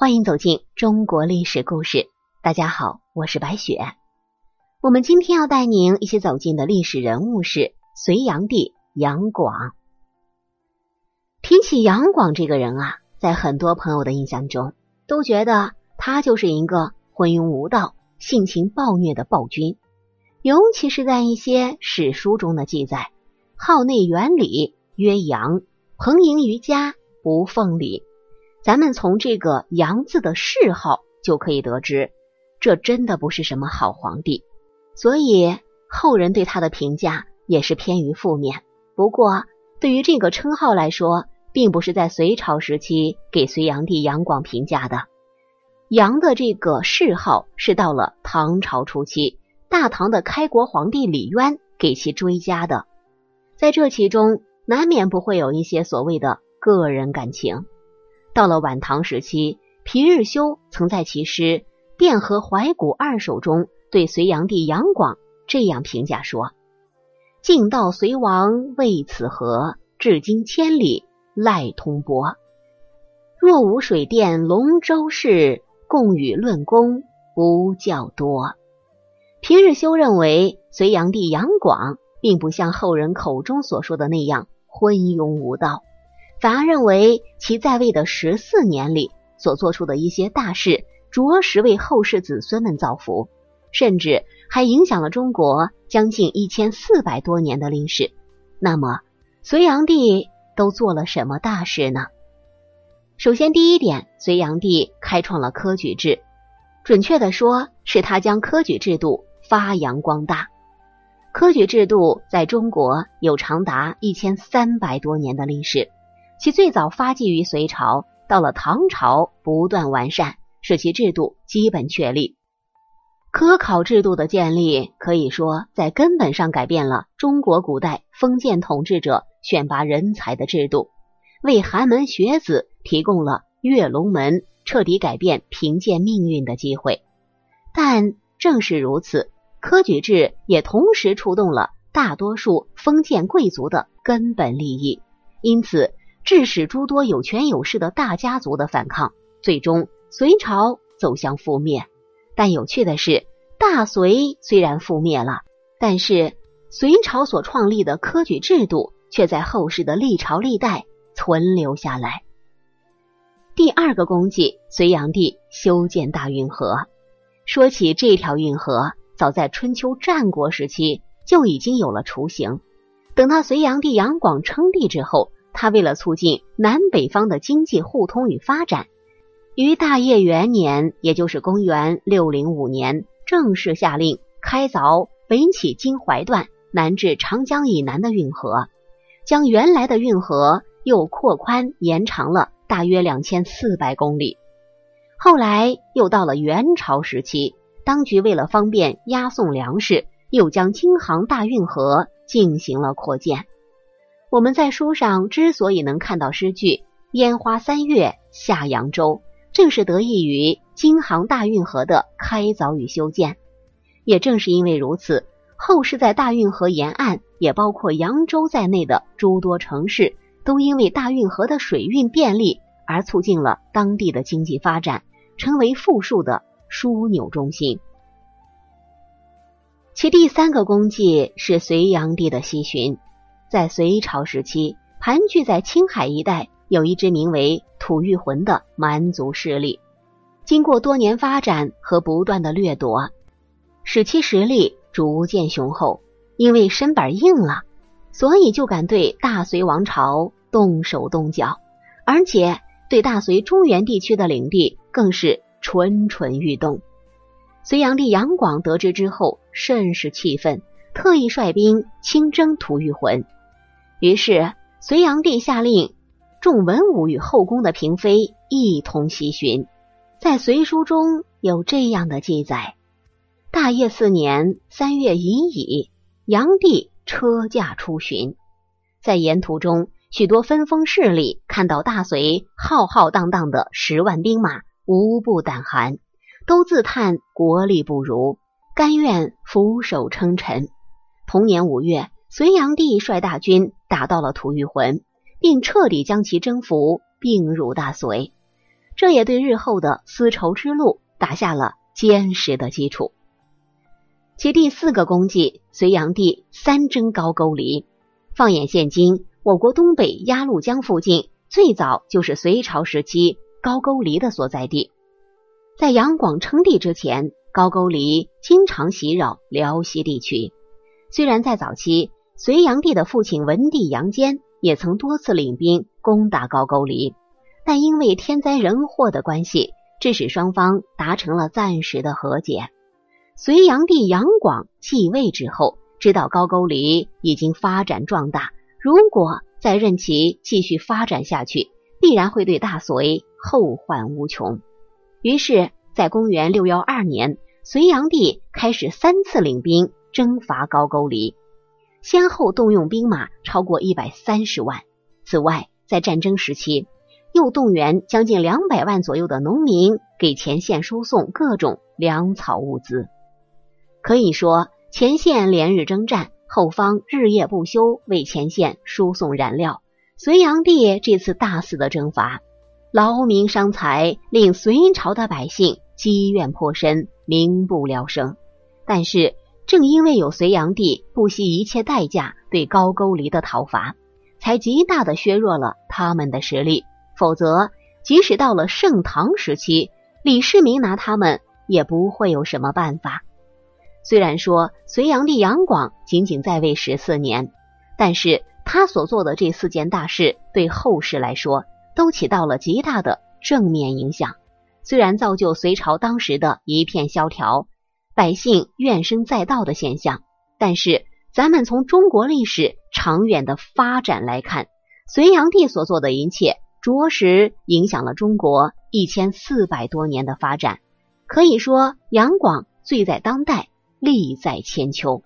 欢迎走进中国历史故事。大家好，我是白雪。我们今天要带您一起走进的历史人物是隋炀帝杨广。提起杨广这个人啊，在很多朋友的印象中，都觉得他就是一个昏庸无道、性情暴虐的暴君。尤其是在一些史书中的记载，号内元礼，曰杨，彭盈于家，不奉礼。咱们从这个“杨”字的谥号就可以得知，这真的不是什么好皇帝，所以后人对他的评价也是偏于负面。不过，对于这个称号来说，并不是在隋朝时期给隋炀帝杨广评价的。杨的这个谥号是到了唐朝初期，大唐的开国皇帝李渊给其追加的。在这其中，难免不会有一些所谓的个人感情。到了晚唐时期，皮日休曾在其诗《汴河怀古二首》中对隋炀帝杨广这样评价说：“晋道隋王为此河，至今千里赖通伯。若无水电龙舟事，共与论功不较多。”皮日休认为，隋炀帝杨广并不像后人口中所说的那样昏庸无道。反而认为其在位的十四年里所做出的一些大事，着实为后世子孙们造福，甚至还影响了中国将近一千四百多年的历史。那么，隋炀帝都做了什么大事呢？首先，第一点，隋炀帝开创了科举制，准确的说，是他将科举制度发扬光大。科举制度在中国有长达一千三百多年的历史。其最早发迹于隋朝，到了唐朝不断完善，使其制度基本确立。科考制度的建立，可以说在根本上改变了中国古代封建统治者选拔人才的制度，为寒门学子提供了跃龙门、彻底改变贫贱命运的机会。但正是如此，科举制也同时触动了大多数封建贵族的根本利益，因此。致使诸多有权有势的大家族的反抗，最终隋朝走向覆灭。但有趣的是，大隋虽然覆灭了，但是隋朝所创立的科举制度却在后世的历朝历代存留下来。第二个功绩，隋炀帝修建大运河。说起这条运河，早在春秋战国时期就已经有了雏形。等到隋炀帝杨广称帝之后，他为了促进南北方的经济互通与发展，于大业元年，也就是公元六零五年，正式下令开凿北起今淮段、南至长江以南的运河，将原来的运河又扩宽延长了大约两千四百公里。后来又到了元朝时期，当局为了方便押送粮食，又将京杭大运河进行了扩建。我们在书上之所以能看到诗句“烟花三月下扬州”，正是得益于京杭大运河的开凿与修建。也正是因为如此，后世在大运河沿岸，也包括扬州在内的诸多城市，都因为大运河的水运便利而促进了当地的经济发展，成为富庶的枢纽中心。其第三个功绩是隋炀帝的西巡。在隋朝时期，盘踞在青海一带有一支名为吐谷浑的蛮族势力。经过多年发展和不断的掠夺，使其实力逐渐雄厚。因为身板硬了，所以就敢对大隋王朝动手动脚，而且对大隋中原地区的领地更是蠢蠢欲动。隋炀帝杨广得知之后，甚是气愤，特意率兵亲征吐谷浑。于是，隋炀帝下令众文武与后宫的嫔妃一同西巡。在隋书中有这样的记载：大业四年三月乙乙，炀帝车驾出巡，在沿途中，许多分封势力看到大隋浩浩荡荡的十万兵马，无不胆寒，都自叹国力不如，甘愿俯首称臣。同年五月。隋炀帝率大军打到了吐谷浑，并彻底将其征服，并入大隋。这也对日后的丝绸之路打下了坚实的基础。其第四个功绩，隋炀帝三征高句丽。放眼现今，我国东北鸭绿江附近最早就是隋朝时期高句丽的所在地。在杨广称帝之前，高句丽经常袭扰辽西地区。虽然在早期，隋炀帝的父亲文帝杨坚也曾多次领兵攻打高句丽，但因为天灾人祸的关系，致使双方达成了暂时的和解。隋炀帝杨广继位之后，知道高句丽已经发展壮大，如果再任其继续发展下去，必然会对大隋后患无穷。于是，在公元六幺二年，隋炀帝开始三次领兵征伐高句丽，先后动用兵马超过一百三十万。此外，在战争时期，又动员将近两百万左右的农民给前线输送各种粮草物资。可以说，前线连日征战，后方日夜不休为前线输送燃料。隋炀帝这次大肆的征伐，劳民伤财，令隋朝的百姓积怨颇深，民不聊生。但是，正因为有隋炀帝不惜一切代价对高句丽的讨伐，才极大的削弱了他们的实力。否则，即使到了盛唐时期，李世民拿他们也不会有什么办法。虽然说隋炀帝杨广仅仅在位十四年，但是他所做的这四件大事，对后世来说都起到了极大的正面影响。虽然造就隋朝当时的一片萧条、百姓怨声载道的现象，但是咱们从中国历史长远的发展来看，隋炀帝所做的一切，着实影响了中国一千四百多年的发展。可以说，杨广罪在当代。利在千秋。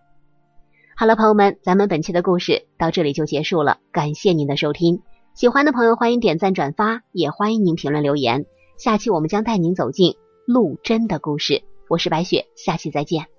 好了，朋友们，咱们本期的故事到这里就结束了。感谢您的收听，喜欢的朋友欢迎点赞转发，也欢迎您评论留言。下期我们将带您走进陆贞的故事。我是白雪，下期再见。